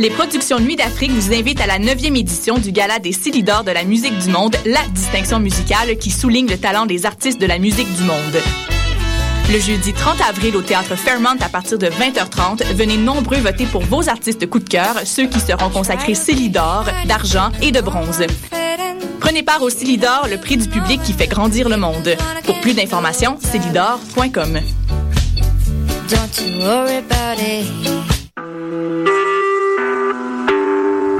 Les productions Nuit d'Afrique vous invitent à la 9e édition du Gala des Silidors de la musique du monde, la distinction musicale qui souligne le talent des artistes de la musique du monde. Le jeudi 30 avril au théâtre Fairmont à partir de 20h30, venez nombreux voter pour vos artistes coup de cœur, ceux qui seront consacrés Célidor, d'argent et de bronze. Prenez part au Célidor, le prix du public qui fait grandir le monde. Pour plus d'informations, célidor.com.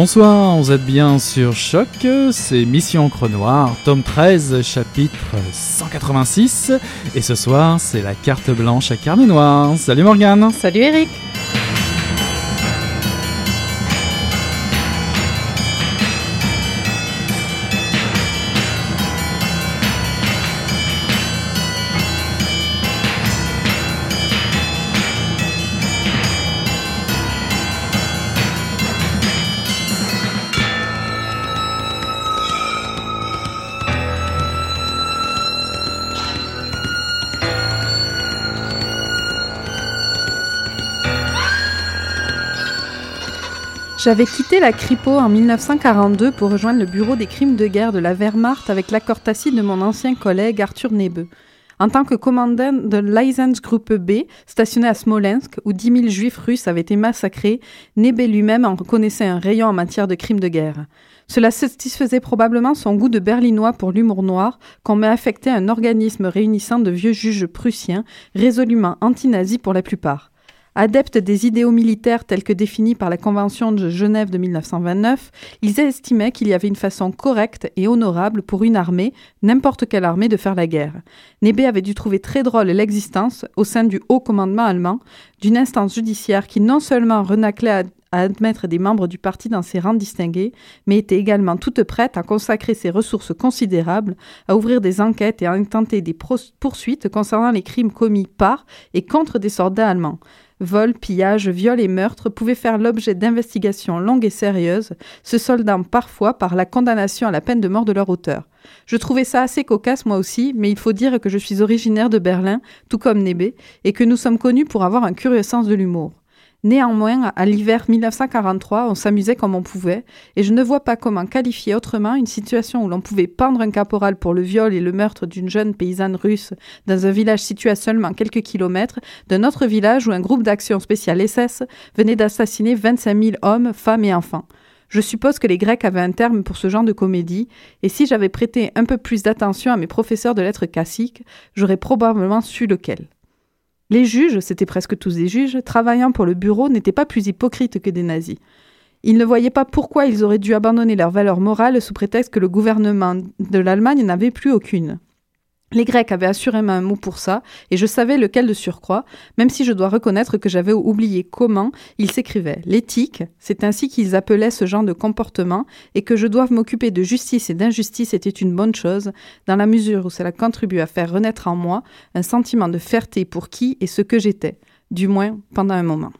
Bonsoir, vous êtes bien sur Choc, c'est Mission Encre Noire, tome 13, chapitre 186, et ce soir c'est la carte blanche à carnet noir. Salut Morgane Salut Eric J'avais quitté la Kripo en 1942 pour rejoindre le bureau des crimes de guerre de la Wehrmacht avec l'accord tacite de mon ancien collègue Arthur Nebeu. En tant que commandant de l'Eisenstruppe B, stationné à Smolensk, où 10 000 juifs russes avaient été massacrés, Nebe lui-même en reconnaissait un rayon en matière de crimes de guerre. Cela satisfaisait probablement son goût de berlinois pour l'humour noir, qu'on m'ait affecté à un organisme réunissant de vieux juges prussiens, résolument anti-nazis pour la plupart. Adeptes des idéaux militaires tels que définis par la Convention de Genève de 1929, ils estimaient qu'il y avait une façon correcte et honorable pour une armée, n'importe quelle armée, de faire la guerre. Nebe avait dû trouver très drôle l'existence, au sein du haut commandement allemand, d'une instance judiciaire qui non seulement renaclait à, à admettre des membres du parti dans ses rangs distingués, mais était également toute prête à consacrer ses ressources considérables à ouvrir des enquêtes et à intenter des poursuites concernant les crimes commis par et contre des soldats allemands. Vols, pillages, viols et meurtres pouvaient faire l'objet d'investigations longues et sérieuses, se soldant parfois par la condamnation à la peine de mort de leur auteur. Je trouvais ça assez cocasse moi aussi, mais il faut dire que je suis originaire de Berlin, tout comme Nébé, et que nous sommes connus pour avoir un curieux sens de l'humour. Néanmoins, à l'hiver 1943, on s'amusait comme on pouvait, et je ne vois pas comment qualifier autrement une situation où l'on pouvait pendre un caporal pour le viol et le meurtre d'une jeune paysanne russe dans un village situé à seulement quelques kilomètres d'un autre village où un groupe d'action spéciale SS venait d'assassiner 25 000 hommes, femmes et enfants. Je suppose que les Grecs avaient un terme pour ce genre de comédie, et si j'avais prêté un peu plus d'attention à mes professeurs de lettres classiques, j'aurais probablement su lequel. Les juges, c'était presque tous des juges, travaillant pour le bureau n'étaient pas plus hypocrites que des nazis. Ils ne voyaient pas pourquoi ils auraient dû abandonner leurs valeurs morales sous prétexte que le gouvernement de l'Allemagne n'avait plus aucune. Les Grecs avaient assurément un mot pour ça, et je savais lequel de surcroît, même si je dois reconnaître que j'avais oublié comment ils s'écrivaient. L'éthique, c'est ainsi qu'ils appelaient ce genre de comportement, et que je doive m'occuper de justice et d'injustice était une bonne chose, dans la mesure où cela contribue à faire renaître en moi un sentiment de fierté pour qui et ce que j'étais, du moins pendant un moment.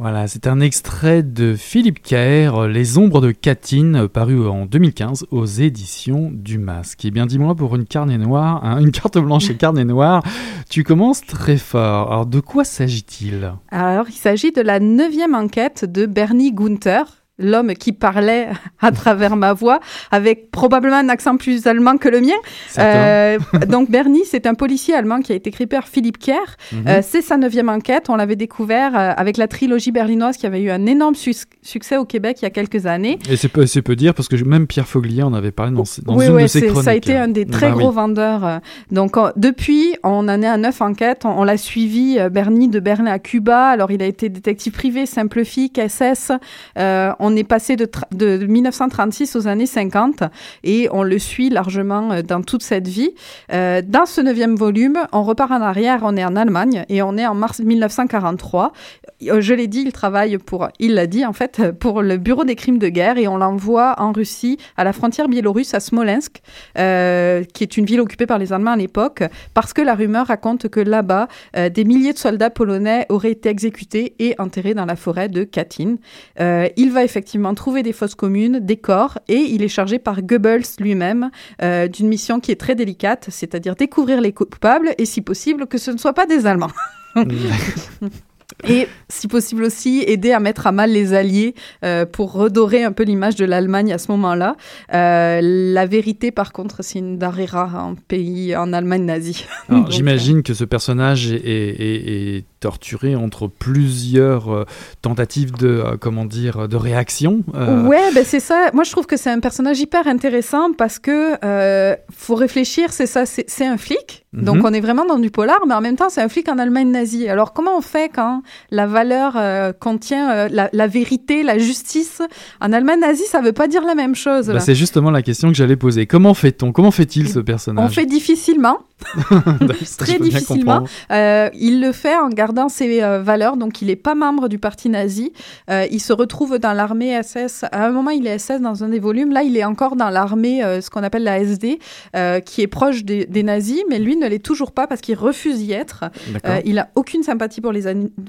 Voilà, c'est un extrait de Philippe Caher, Les ombres de Katyn, paru en 2015 aux éditions du Masque. Et eh bien dis-moi, pour une carnet noire, hein, une carte blanche et carnet noir, tu commences très fort. Alors de quoi s'agit-il? Alors il s'agit de la neuvième enquête de Bernie Gunther, l'homme qui parlait à travers ma voix, avec probablement un accent plus allemand que le mien. Euh, donc Bernie, c'est un policier allemand qui a été écrit par Philippe Kerr. Mhm. Euh, c'est sa neuvième enquête. On l'avait découvert euh, avec la trilogie berlinoise qui avait eu un énorme succès au Québec il y a quelques années. Et c'est peu, peu dire parce que même Pierre Foglier en avait parlé dans, dans une de ses chroniques. Ça a été un des très bah gros vendeurs. Donc depuis, on en est à neuf enquêtes. On, l'a suivi, Bernie, de Berlin à Cuba. Alors il a été détective privé, simple flic, SS. on on est passé de, de, 1936 aux années 50 et on le suit largement euh, dans toute cette vie. Euh, dans ce neuvième volume, on repart en arrière, on est en Allemagne et on est en mars 1943. Euh, je l'ai dit, il travaille pour, il l'a dit en fait, pour le Bureau des crimes de guerre et on l'envoie en Russie, à la frontière biélorusse, à Smolensk, qui est une ville occupée par les Allemands à l'époque, parce que la rumeur raconte que là-bas, des milliers de soldats polonais auraient été exécutés et enterrés dans la forêt de Katyn. il va effectivement effectivement trouver des fosses communes, des corps, et il est chargé par Goebbels lui-même euh, d'une mission qui est très délicate, c'est-à-dire découvrir les coupables et si possible que ce ne soient pas des Allemands. Et si possible aussi aider à mettre à mal les alliés euh, pour redorer un peu l'image de l'Allemagne à ce moment-là. Euh, la vérité, par contre, c'est une darera en pays, en Allemagne nazie. J'imagine que ce personnage est, est, torturé entre plusieurs euh, tentatives de, comment dire, de réaction. Ouais, ben c'est ça. Moi, je trouve que c'est un personnage hyper intéressant parce que faut réfléchir. C'est ça, c'est un flic. Donc, mhm. on est vraiment dans du polar, mais en même temps, c'est un flic en Allemagne nazie. Alors, comment on fait quand la valeur euh, contient euh, la, vérité, la justice? En Allemagne nazie, ça ne veut pas dire la même chose. Bah, c'est justement la question que j'allais poser. Comment fait-on? Comment fait-il ce personnage? On fait difficilement. très difficilement. Euh, il le fait en gardant ses valeurs, donc il n'est pas membre du parti nazi. il se retrouve dans l'armée SS. À un moment, il est SS dans un des volumes. Là, il est encore dans l'armée, ce qu'on appelle la SD, qui est proche des, des, nazis, mais lui ne l'est toujours pas parce qu'il refuse d'y être. il n'a aucune sympathie pour les,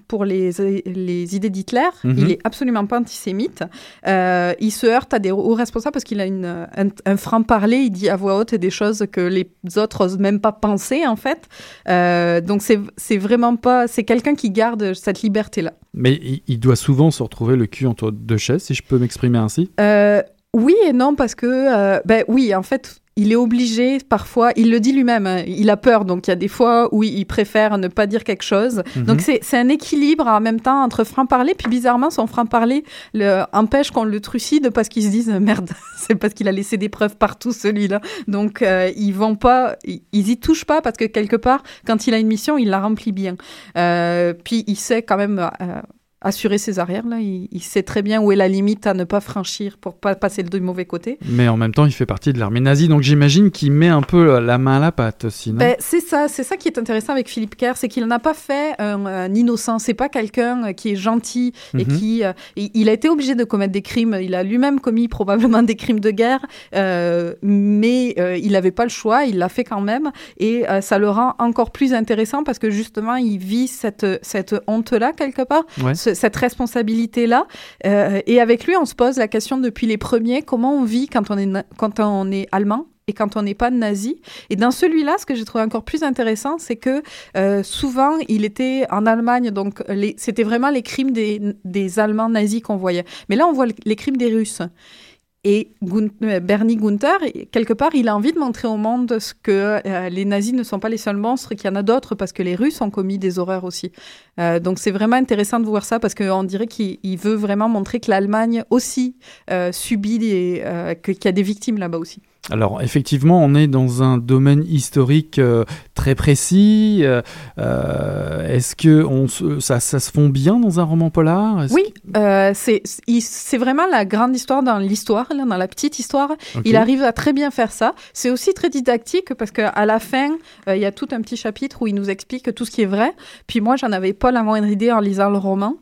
pour les, les idées d'Hitler. Mhm. Il est absolument pas antisémite. Euh, il se heurte à des hauts responsables parce qu'il a une, un, franc-parler. Il dit à voix haute des choses que les autres n'osent même pas penser, en fait. Euh, donc, c'est vraiment pas. C'est quelqu'un qui garde cette liberté-là. Mais il, doit souvent se retrouver le cul entre deux chaises, si je peux m'exprimer ainsi? Euh, oui et non, parce que, ben oui, en fait, il est obligé parfois, il le dit lui-même, hein, il a peur, donc il y a des fois où il préfère ne pas dire quelque chose. Mhm. Donc c'est un équilibre en même temps entre franc-parler, puis bizarrement son franc-parler empêche qu'on le trucide parce qu'ils se disent merde, c'est parce qu'il a laissé des preuves partout celui-là. Donc euh, ils vont pas, ils, y touchent pas parce que quelque part, quand il a une mission, il la remplit bien. Euh, puis il sait quand même euh, assurer ses arrières. Là. Il, sait très bien où est la limite à ne pas franchir pour pas passer du mauvais côté. Mais en même temps, il fait partie de l'armée nazie, donc j'imagine qu'il met un peu la main à la pâte aussi. Ben, c'est ça, c'est ça qui est intéressant avec Philippe Kerr, c'est qu'il n'a pas fait un, innocent. C'est pas quelqu'un qui est gentil et mhm. qui. Euh, il a été obligé de commettre des crimes. Il a lui-même commis probablement des crimes de guerre, euh, mais euh, il n'avait pas le choix. Il l'a fait quand même, et ça le rend encore plus intéressant parce que justement, il vit cette cette honte-là quelque part cette responsabilité-là. Euh, et avec lui, on se pose la question depuis les premiers, comment on vit quand on est, quand on est allemand et quand on n'est pas nazi. Et dans celui-là, ce que j'ai trouvé encore plus intéressant, c'est que euh, souvent, il était en Allemagne, donc c'était vraiment les crimes des, des Allemands nazis qu'on voyait. Mais là, on voit les crimes des Russes. Et euh, Bernie Gunther, quelque part, il a envie de montrer au monde ce que euh, les nazis ne sont pas les seuls monstres, qu'il y en a d'autres, parce que les Russes ont commis des horreurs aussi. Euh, donc c'est vraiment intéressant de voir ça, parce qu'on dirait qu'il veut vraiment montrer que l'Allemagne aussi subit, des, qu'il y a des victimes là-bas aussi. Alors effectivement, on est dans un domaine historique euh, très précis. Euh, euh, est-ce que on ça, ça, se fond bien dans un roman polar? Oui, c'est vraiment la grande histoire dans l'histoire, dans la petite histoire. Il arrive à très bien faire ça. C'est aussi très didactique parce qu'à la fin, il y a tout un petit chapitre où il nous explique tout ce qui est vrai. Puis moi, j'en avais pas la moindre idée en lisant le roman.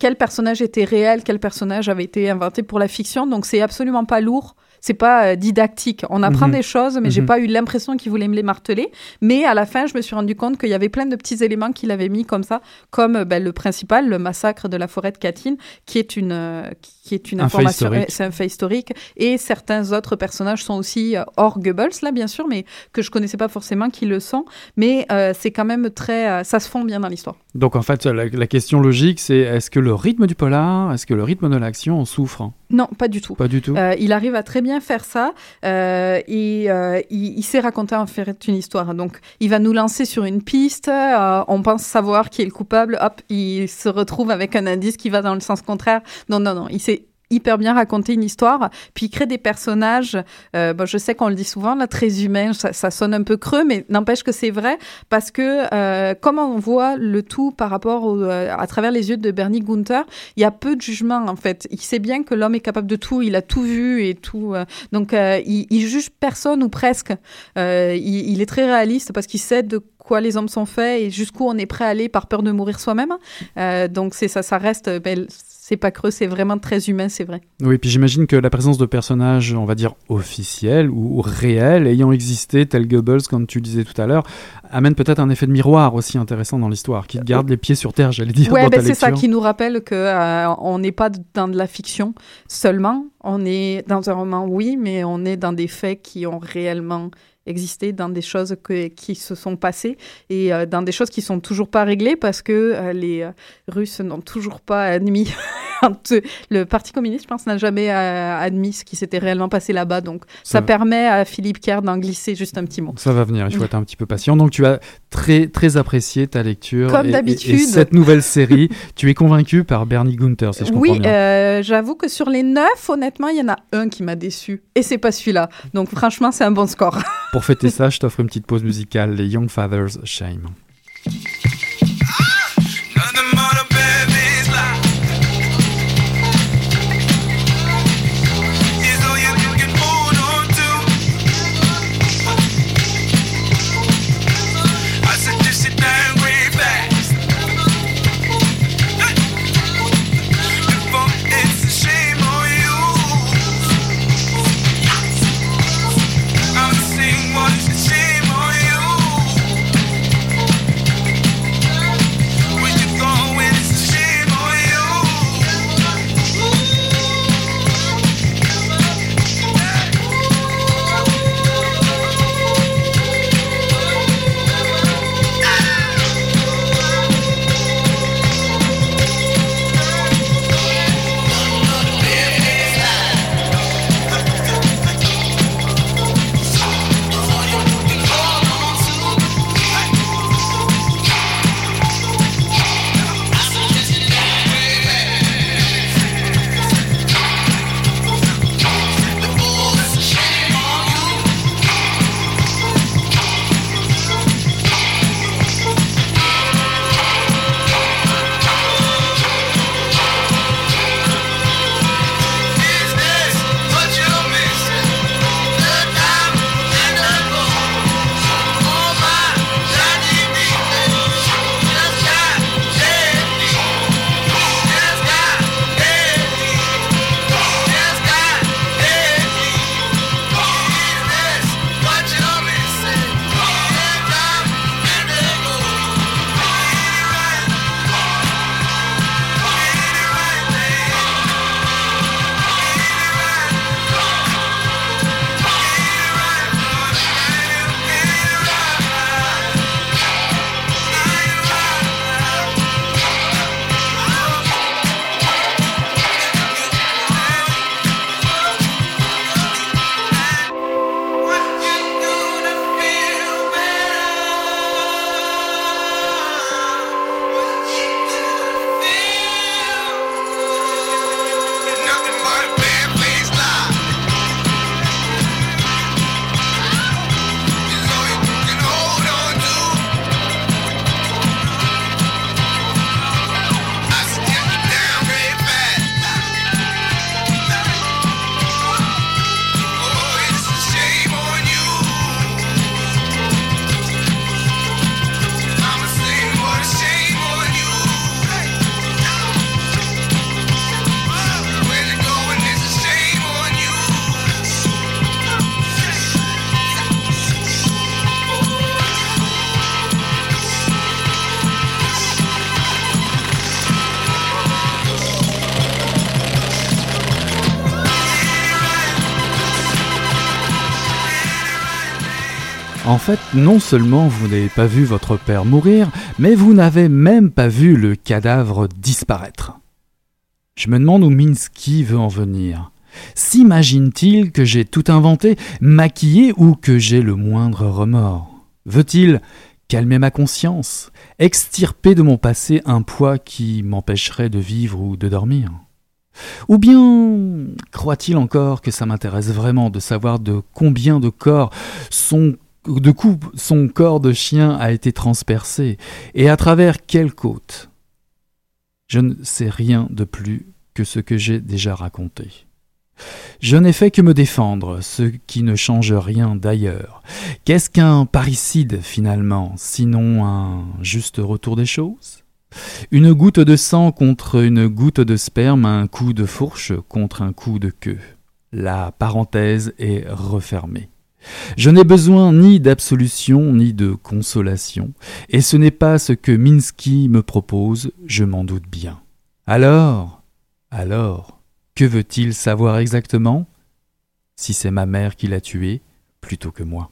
quel personnage était réel, quel personnage avait été inventé pour la fiction. Donc c'est absolument pas lourd c'est pas euh, didactique. On apprend Mhm. des choses, mais j'ai Mhm. pas eu l'impression qu'il voulait me les marteler. Mais à la fin, je me suis rendu compte qu'il y avait plein de petits éléments qu'il avait mis comme ça, comme euh, ben, le principal, le massacre de la forêt de Katyn, qui est une, euh, qui est une Un information, c'est un fait historique. Et certains autres personnages sont aussi euh, hors Goebbels, là, bien sûr, mais que je connaissais pas forcément qui le sont. Mais euh, c'est quand même très, ça se fond bien dans l'histoire. Donc en fait, la, la question logique, c'est est-ce que le rythme du polar, est-ce que le rythme de l'action en souffre Non, pas du tout. Pas du tout. Il arrive à très bien faire ça euh, et euh, il, sait raconter en fait une histoire. Donc, il va nous lancer sur une piste. euh, on pense savoir qui est le coupable. Hop, il se retrouve avec un indice qui va dans le sens contraire. Non, non, non. Il sait hyper bien raconter une histoire, puis il crée des personnages, euh, bon, je sais qu'on le dit souvent, là, très humains, ça, sonne un peu creux, mais n'empêche que c'est vrai, parce que euh, comme on voit le tout par rapport euh, à travers les yeux de Bernie Gunther, il y a peu de jugement en fait. Il sait bien que l'homme est capable de tout, il a tout vu et tout. donc il, juge personne ou presque. Il, il est très réaliste parce qu'il sait de quoi les hommes sont faits et jusqu'où on est prêt à aller par peur de mourir soi-même. Euh, donc c'est ça, ça reste. ben, c'est pas creux, c'est vraiment très humain, c'est vrai. Oui, puis j'imagine que la présence de personnages, on va dire, officiels ou, réels, ayant existé, tels Goebbels, comme tu le disais tout à l'heure, amène peut-être un effet de miroir aussi intéressant dans l'histoire, qui garde les pieds sur terre, j'allais dire, ta ben c'est ça qui nous rappelle que euh, on n'est pas dans de la fiction seulement. On est dans un roman, oui, mais on est dans des faits qui ont réellement existé, dans des choses que- qui se sont passées et euh, dans des choses qui sont toujours pas réglées parce que euh, les euh, Russes n'ont toujours pas admis. le Parti communiste, je pense, n'a jamais admis ce qui s'était réellement passé là-bas. Donc, ça, Ça- permet à Philippe Kerr d'en glisser juste un petit mot. Ça va venir, il faut être un petit peu patient. Donc tu as très très apprécié ta lecture. Comme d'habitude. Et, cette nouvelle série, tu es convaincu par Bernie Gunther, si je comprends Oui, euh, j'avoue que sur les neuf, honnêtement, il y en a un qui m'a déçu. Et c'est pas celui-là. Donc franchement, c'est un bon score. Pour fêter ça, je t'offre une petite pause musicale, les Young Fathers Shame. En fait, non seulement vous n'avez pas vu votre père mourir, mais vous n'avez même pas vu le cadavre disparaître. Je me demande où Minsky veut en venir. S'imagine-t-il que j'ai tout inventé, maquillé ou que j'ai le moindre remords? Veut-il calmer ma conscience, extirper de mon passé un poids qui m'empêcherait de vivre ou de dormir? Ou bien croit-il encore que ça m'intéresse vraiment de savoir de combien de corps son de coups son corps de chien a été transpercé et à travers quelle côte? Je ne sais rien de plus que ce que j'ai déjà raconté. Je n'ai fait que me défendre, ce qui ne change rien d'ailleurs. Qu'est-ce qu'un parricide finalement, sinon un juste retour des choses? Une goutte de sang contre une goutte de sperme, un coup de fourche contre un coup de queue. La parenthèse est refermée. Je n'ai besoin ni d'absolution ni de consolation, et ce n'est pas ce que Minsky me propose, je m'en doute bien. Alors, alors, que veut-il savoir exactement? Si c'est ma mère qui l'a tué, plutôt que moi.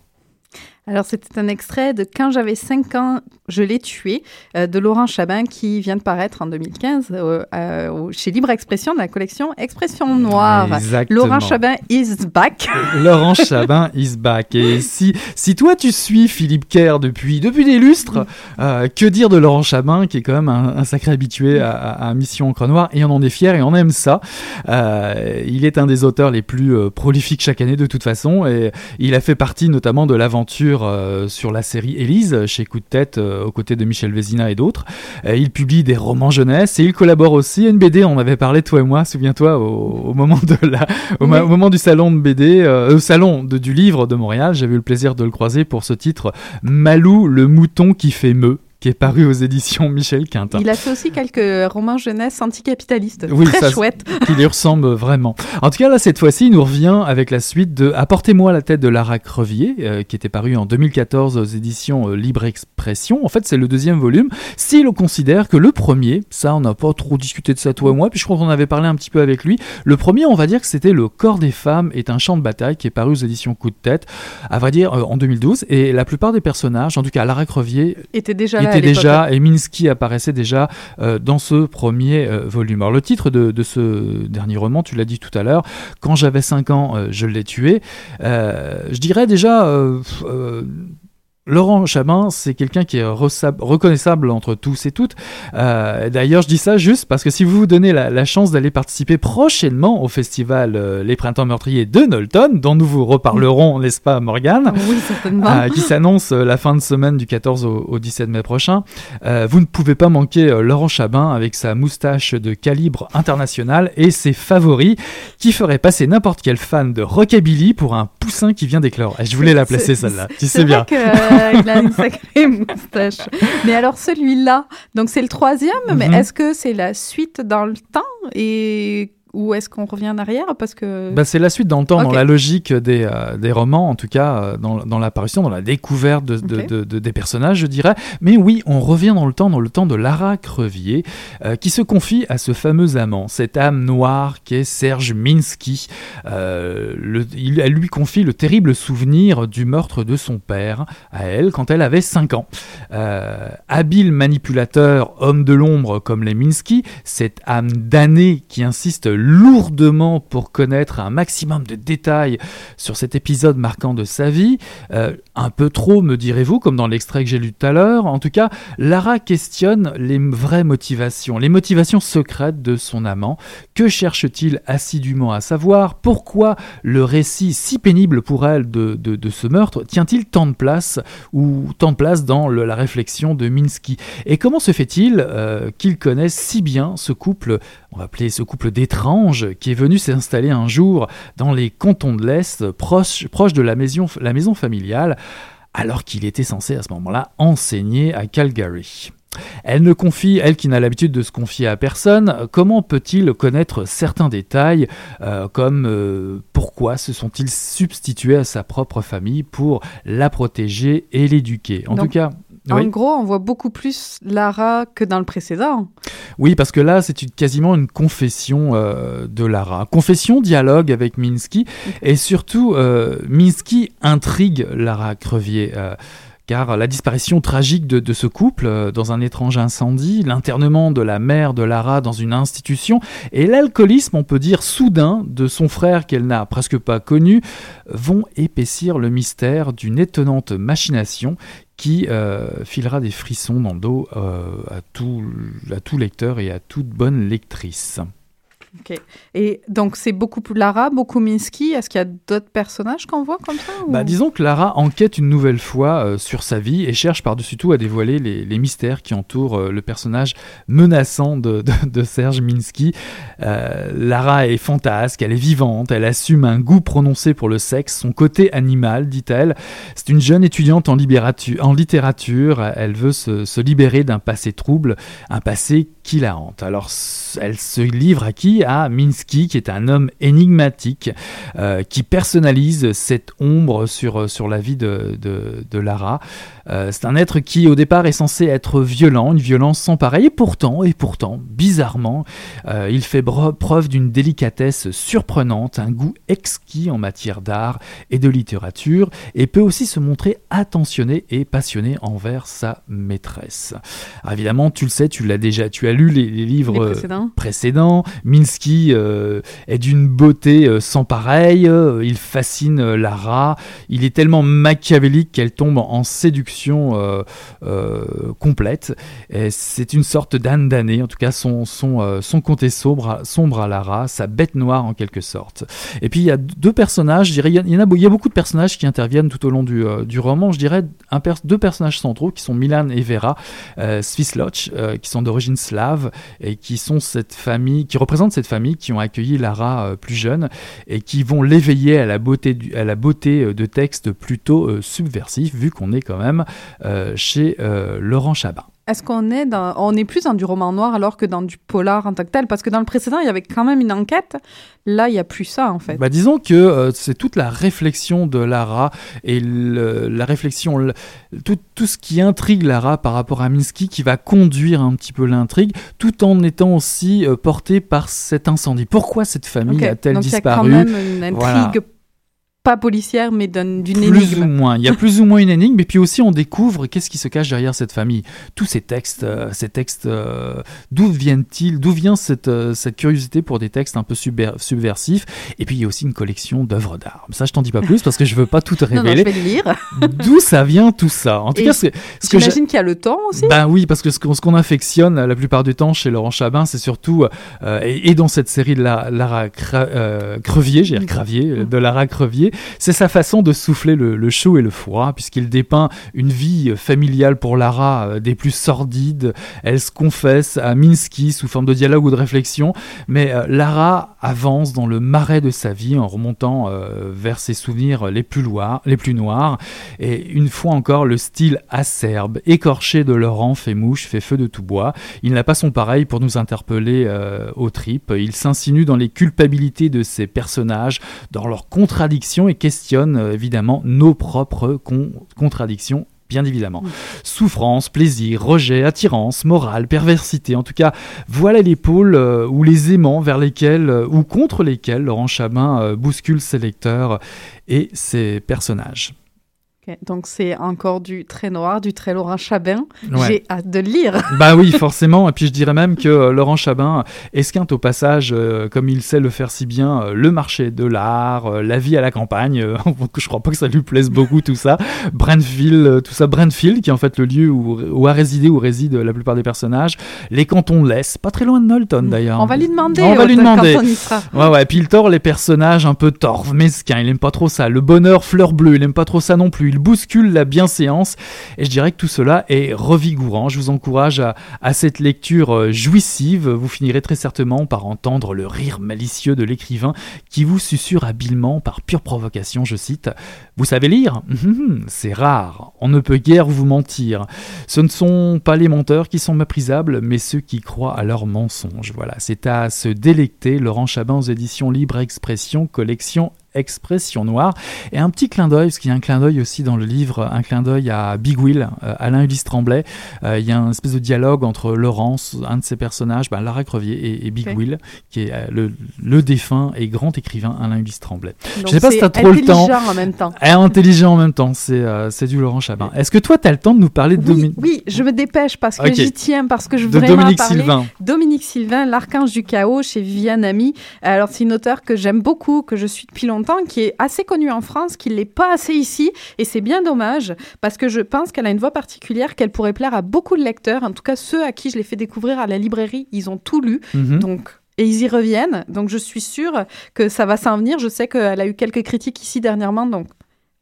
Alors, c'était un extrait de Quand j'avais 5 ans, je l'ai tué, euh, de Laurent Chabin, qui vient de paraître en 2015 euh, euh, chez Libre Expression, de la collection Expression Noire. Exactement. Laurent Chabin is back. Laurent Chabin is back. Et si, si toi tu suis Philippe Kerr depuis, depuis des lustres, euh, que dire de Laurent Chabin, qui est quand même un, un sacré habitué à, à- à Mission Encre Noire, et on en est fier et on aime ça. Il est un des auteurs les plus prolifiques chaque année de toute façon, et il a fait partie notamment de l'aventure euh, sur la série Élise, chez Coup de Tête, euh, aux côtés de Michel Vézina et d'autres. Il publie des romans jeunesse, et il collabore aussi à une BD, on avait parlé toi et moi, souviens-toi, au, au moment de la, au, Oui. au moment du salon de BD, euh, au salon de- du livre de Montréal, j'avais eu le plaisir de le croiser pour ce titre Malou, le mouton qui fait meu, qui est paru aux éditions Michel Quintin. Il a fait aussi quelques romans jeunesse anticapitalistes. Oui, Très ça- chouette. qui lui ressemble vraiment. En tout cas, là, cette fois-ci, il nous revient avec la suite de Apportez-moi la tête de Lara Crevier, euh, qui était paru en 2014 aux éditions euh, Libre Expression. En fait, c'est le deuxième volume. Si l'on considère que le premier, ça, on n'a pas trop discuté de ça, toi et moi, puis je crois qu'on avait parlé un petit peu avec lui. Le premier, on va dire que c'était Le corps des femmes est un champ de bataille, qui est paru aux éditions Coup de tête, à vrai dire, euh, en 2012. Et la plupart des personnages, en tout cas, Lara Crevier Était déjà là était déjà et Minsky apparaissait déjà euh, dans ce premier euh, volume. Alors le titre de, de ce dernier roman, tu l'as dit tout à l'heure, quand j'avais 5 ans, euh, je l'ai tué. Je dirais déjà Laurent Chabin, c'est quelqu'un qui est reconnaissable entre tous et toutes. Euh, D'ailleurs, je dis ça juste parce que si vous vous donnez la, la chance d'aller participer prochainement au festival euh, Les Printemps Meurtriers de Knowlton, dont nous vous reparlerons, n'est-ce pas, Morgane? Oui, certainement. euh, qui s'annonce la fin de semaine du 14 au, au 17 mai prochain. Vous ne pouvez pas manquer Laurent Chabin avec sa moustache de calibre international et ses favoris qui feraient passer n'importe quel fan de rockabilly pour un poussin qui vient d'éclore. Et je voulais la placer celle-là, tu sais bien. a une sacrée moustache. Mais alors celui-là, donc c'est le troisième, mais Mhm. est-ce que c'est la suite dans le temps et ou est-ce qu'on revient en arrière parce que Bah, c'est la suite dans le temps, dans la logique des, euh, des romans, en tout cas euh, dans, dans l'apparition, dans la découverte de, de- des personnages, je dirais. Mais oui, on revient dans le temps, dans le temps de Lara Crevier, euh, qui se confie à ce fameux amant, cette âme noire qu'est Serge Minsky. Euh, le- il, elle lui confie le terrible souvenir du meurtre de son père à elle quand elle avait 5 ans. Habile manipulateur, homme de l'ombre comme les Minsky, cette âme damnée qui insiste lourdement pour connaître un maximum de détails sur cet épisode marquant de sa vie, euh, un peu trop me direz-vous, comme dans l'extrait que j'ai lu tout à l'heure. En tout cas, Lara questionne les vraies motivations, les motivations secrètes de son amant. Que cherche-t-il assidûment à savoir? Pourquoi le récit si pénible pour elle de, de- ce meurtre? Tient-il tant de place ou tant de place dans la réflexion de Minsky? Et comment se fait-il euh, qu'il connaisse si bien ce couple, on va appeler ce couple d'étranges, qui est venu s'installer un jour dans les cantons de l'Est, proche, proche de la maison, la maison familiale, alors qu'il était censé à ce moment-là enseigner à Calgary. Elle ne confie, elle qui n'a l'habitude de se confier à personne, comment peut-il connaître certains détails, euh, comme euh, pourquoi se sont-ils substitués à sa propre famille pour la protéger et l'éduquer? En Donc, tout cas, En gros, on voit beaucoup plus Lara que dans le précédent. Oui, parce que là, c'est quasiment une confession euh, de Lara. Confession, dialogue avec Minsky, et surtout, euh, Minsky intrigue Lara Crevier. euh, car la disparition tragique de, de ce couple euh, dans un étrange incendie, l'internement de la mère de Lara dans une institution et l'alcoolisme, on peut dire soudain, de son frère qu'elle n'a presque pas connu, vont épaissir le mystère d'une étonnante machination qui euh, filera des frissons dans le dos euh, à, tout, à tout lecteur et à toute bonne lectrice. Et donc, c'est beaucoup plus Lara, beaucoup Minsky. Est-ce qu'il y a d'autres personnages qu'on voit comme ça ou- Bah, disons que Lara enquête une nouvelle fois euh, sur sa vie et cherche par-dessus tout à dévoiler les, les mystères qui entourent euh, le personnage menaçant de, de- de Serge Minsky. Euh, Lara est fantasque, elle est vivante, elle assume un goût prononcé pour le sexe, son côté animal, dit-elle. C'est une jeune étudiante en, littérature, elle veut se, se libérer d'un passé trouble, un passé qui la hante. Alors, elle se livre à qui? À Minsky, qui est un homme énigmatique, euh, qui personnalise cette ombre sur, sur la vie de, de, Lara. Euh, c'est un être qui, au départ, est censé être violent, une violence sans pareil, et pourtant, et pourtant, bizarrement, euh, il fait preuve d'une délicatesse surprenante, un goût exquis en matière d'art et de littérature, et peut aussi se montrer attentionné et passionné envers sa maîtresse. Alors évidemment, tu le sais, tu l'as déjà, tu as lu les, les livres Les euh, précédents. précédents. Minsky euh, est d'une beauté euh, sans pareille, il fascine Lara, il est tellement machiavélique qu'elle tombe en séduction complète. C'est une sorte d'âne damné, en tout cas son, son, son côté sombre, à- sombre à Lara, sa bête noire en quelque sorte. Et puis il y a deux personnages, je dirais, il y, a- il y en a, beau- il y a beaucoup de personnages qui interviennent tout au long du, du roman, je dirais un deux personnages centraux qui sont Milan et Vera euh, Svisloch, euh, qui sont d'origine slave et qui sont cette famille, qui représentent cette famille qui ont accueilli Lara euh, plus jeune et qui vont l'éveiller à la beauté, à la beauté euh, de textes plutôt euh, subversifs, vu qu'on est quand même chez Laurent Chabat. Est-ce qu'on est dans, on est plus dans du roman noir alors que dans du polar en tant que tel? Parce que dans le précédent, il y avait quand même une enquête. Là, il y a plus ça en fait. Bah, disons que euh, c'est toute la réflexion de Lara et le- la réflexion, le- tout, tout ce qui intrigue Lara par rapport à Minsky qui va conduire un petit peu l'intrigue, tout en étant aussi euh, porté par cet incendie. Pourquoi cette famille a-t-elle il y a quand disparu? même une intrigue Voilà. Pas policière, mais d'un- d'une plus ou énigme. moins. Il y a plus ou moins une énigme, et puis aussi on découvre qu'est-ce qui se cache derrière cette famille. Tous ces textes, euh, ces textes, euh, d'où viennent-ils? D'où vient cette, euh, cette curiosité pour des textes un peu subver- subversifs? Et puis il y a aussi une collection d'œuvres d'art. Ça, je t'en dis pas plus parce que je veux pas tout te Non, non, je révéler. vais le lire. D'où ça vient tout ça? En tout Et cas, ce, ce que J'imagine qu'il y a le temps aussi. ben oui, parce que ce qu'on qu'on affectionne la plupart du temps chez Laurent Chabin, c'est surtout, et, et dans cette série de la- Lara Cra- Crevier, j'ai Cravier, euh, de Lara Crevier, c'est sa façon de souffler le, chaud et le froid, puisqu'il dépeint une vie familiale pour Lara euh, des plus sordides. Elle se confesse à Minsky sous forme de dialogue ou de réflexion, mais euh, Lara avance dans le marais de sa vie en remontant euh, vers ses souvenirs les plus, loirs, les plus noirs. Et une fois encore, le style acerbe, écorché de Laurent, fait mouche, fait feu de tout bois. Il n'a pas son pareil pour nous interpeller euh, aux tripes. Il s'insinue dans les culpabilités de ses personnages, dans leurs contradictions et questionne euh, évidemment nos propres con- contradictions. Bien évidemment. Souffrance, plaisir, rejet, attirance, morale, perversité. En tout cas, voilà les pôles euh, ou les aimants vers lesquels euh, ou contre lesquels Laurent Chabin euh, bouscule ses lecteurs et ses personnages. Donc c'est encore du très noir, du très Laurent Chabin. Ouais. J'ai hâte de le lire. Bah oui, forcément. Et puis je dirais même que euh, Laurent Chabin esquinte au passage, euh, comme il sait le faire si bien, euh, le marché de l'art, la vie à la campagne. je crois pas que ça lui plaise beaucoup tout ça. Brentfield, tout ça. Brentfield, qui est en fait le lieu où, où a résidé, où résident la plupart des personnages. Les cantons de l'Est, pas très loin de Knowlton d'ailleurs. On va lui demander. On va lui demander. Quand on y sera. Ouais, ouais, puis il tord les personnages un peu torves, mesquins, il aime pas trop ça. Le bonheur fleur bleue, il aime pas trop ça non plus. Il bouscule la bienséance, et je dirais que tout cela est revigourant. Je vous encourage à, cette lecture euh, jouissive. Vous finirez très certainement par entendre le rire malicieux de l'écrivain qui vous susurre habilement par pure provocation, je cite Vous savez lire? Hum, C'est rare, on ne peut guère vous mentir. Ce ne sont pas les menteurs qui sont méprisables, mais ceux qui croient à leurs mensonges. Voilà, c'est à se délecter. Laurent Chabin aux éditions Libre Expression, collection Expression Noire. Et un petit clin d'œil, parce qu'il y a un clin d'œil aussi dans le livre, un clin d'œil à Big Will, euh, Alain Ulysse Tremblay. Euh, il y a un espèce de dialogue entre Laurence, un de ses personnages, bah, Lara Crevier, et, et Big. Will, qui est euh, le, le défunt et grand écrivain Alain Ulysse Tremblay. Donc, Je sais pas si c'est t'as trop le temps. intelligent en même temps. Et intelligent en même temps, c'est du Laurent Chabin. Est-ce que toi, tu as le temps de nous parler de, Oui, Domi- oui, je me dépêche parce que j'y tiens, parce que je veux vraiment Dominique parler. Sylvain Dominique Sylvain, L'Archange du Chaos chez Viviane Ami. Alors, c'est une auteure que j'aime beaucoup, que je suis depuis longtemps, qui est assez connue en France, qui ne l'est pas assez ici. Et c'est bien dommage, parce que je pense qu'elle a une voix particulière, qu'elle pourrait plaire à beaucoup de lecteurs. En tout cas, ceux à qui je l'ai fait découvrir à la librairie, ils ont tout lu. Mhm. Donc, et ils y reviennent. Donc, je suis sûre que ça va s'en venir. Je sais qu'elle a eu quelques critiques ici dernièrement. Donc,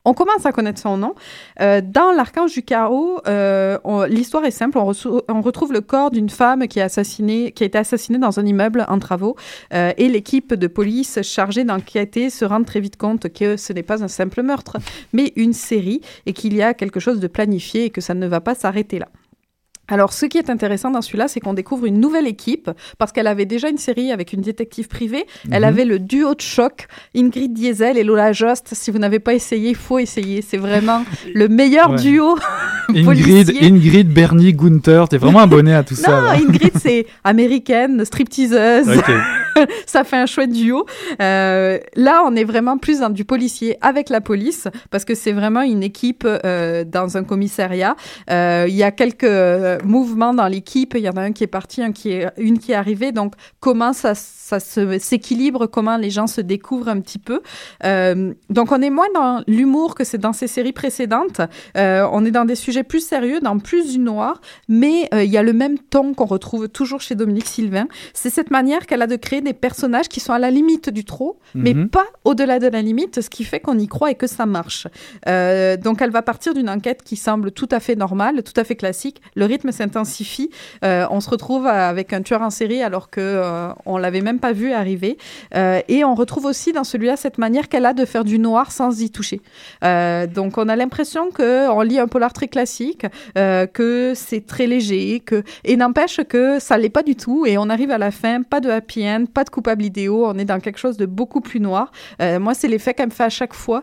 on commence à connaître son nom. Euh, dans l'Archange du Chaos, euh, l'histoire est simple. On retrouve le corps d'une femme qui, est assassinée, qui a été assassinée dans un immeuble en travaux. Euh, et l'équipe de police chargée d'enquêter se rend très vite compte que ce n'est pas un simple meurtre, mais une série et qu'il y a quelque chose de planifié et que ça ne va pas s'arrêter là. Alors, ce qui est intéressant dans celui-là, c'est qu'on découvre une nouvelle équipe, parce qu'elle avait déjà une série avec une détective privée. Elle Mhm. avait le duo de choc, Ingrid Diesel et Lola Jost. Si vous n'avez pas essayé, il faut essayer. C'est vraiment le meilleur Ouais. duo. Ingrid, policier. Ingrid, Bernie, Gunther, t'es vraiment abonné à tout ça. non. Ingrid, c'est américaine, stripteaseuse. Ça fait un chouette duo. Euh, là, on est vraiment plus dans du policier avec la police, parce que c'est vraiment une équipe euh, dans un commissariat. Euh, Il y a quelques euh, mouvements dans l'équipe. Il y en a un qui est parti, un qui est, une qui est arrivée. Donc, comment ça, ça s'équilibre, comment les gens se découvrent un petit peu? Euh, donc, on est moins dans l'humour que c'est dans ces séries précédentes. Euh, on est dans des sujets plus sérieux, dans plus du noir, mais euh, il y a le même ton qu'on retrouve toujours chez Dominique Sylvain. C'est cette manière qu'elle a de créer des personnages qui sont à la limite du trop, mais Mhm. pas au-delà de la limite, ce qui fait qu'on y croit et que ça marche. Donc elle va partir d'une enquête qui semble tout à fait normale, tout à fait classique. Le rythme s'intensifie. Euh, on se retrouve avec un tueur en série alors que euh, on l'avait même pas vu arriver. Euh, et on retrouve aussi dans celui-là cette manière qu'elle a de faire du noir sans y toucher. Euh, donc on a l'impression que on lit un polar très classique, que c'est très léger, que et n'empêche que ça l'est pas du tout. Et on arrive à la fin, pas de happy end, pas de coupable idéaux. On est dans quelque chose de beaucoup plus noir. Moi, c'est l'effet qu'elle me fait à chaque fois,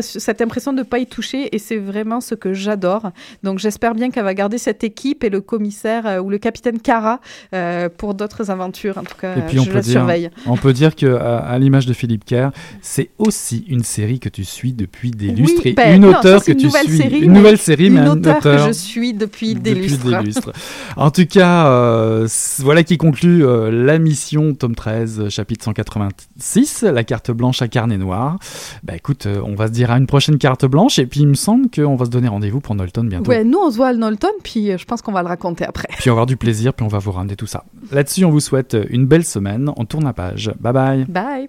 cette impression de pas y toucher, et c'est vraiment ce que j'adore. Donc j'espère bien qu'elle va garder cette équipe et le commissaire euh, ou le capitaine Cara euh, pour d'autres aventures. En tout cas, Et puis on je peut la dire- surveille. On peut dire que, à, à l'image de Philippe Kerr, c'est aussi une série que tu suis depuis des Oui, lustres et ben, une non, auteure ça, que une tu nouvelle suis. série, une mais nouvelle série, mais Une un auteure auteur que je suis depuis des depuis lustres. des lustres. En tout cas, euh, voilà qui conclut euh, la mission tome 13, chapitre 186, la carte blanche à carnet noir. Bah écoute, euh, on va se dire à une prochaine carte blanche, et puis il me semble qu'on va se donner rendez-vous pour Nolton bientôt. Ouais, nous on se voit à Knowlton, puis je pense qu'on va le raconter après. Puis on va avoir du plaisir, puis on va vous ramener tout ça. Là-dessus, on vous souhaite une belle semaine. On tourne la page. Bye bye. Bye.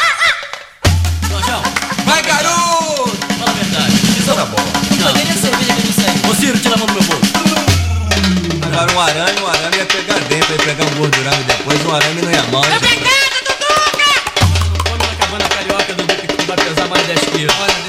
mãe das piranhas.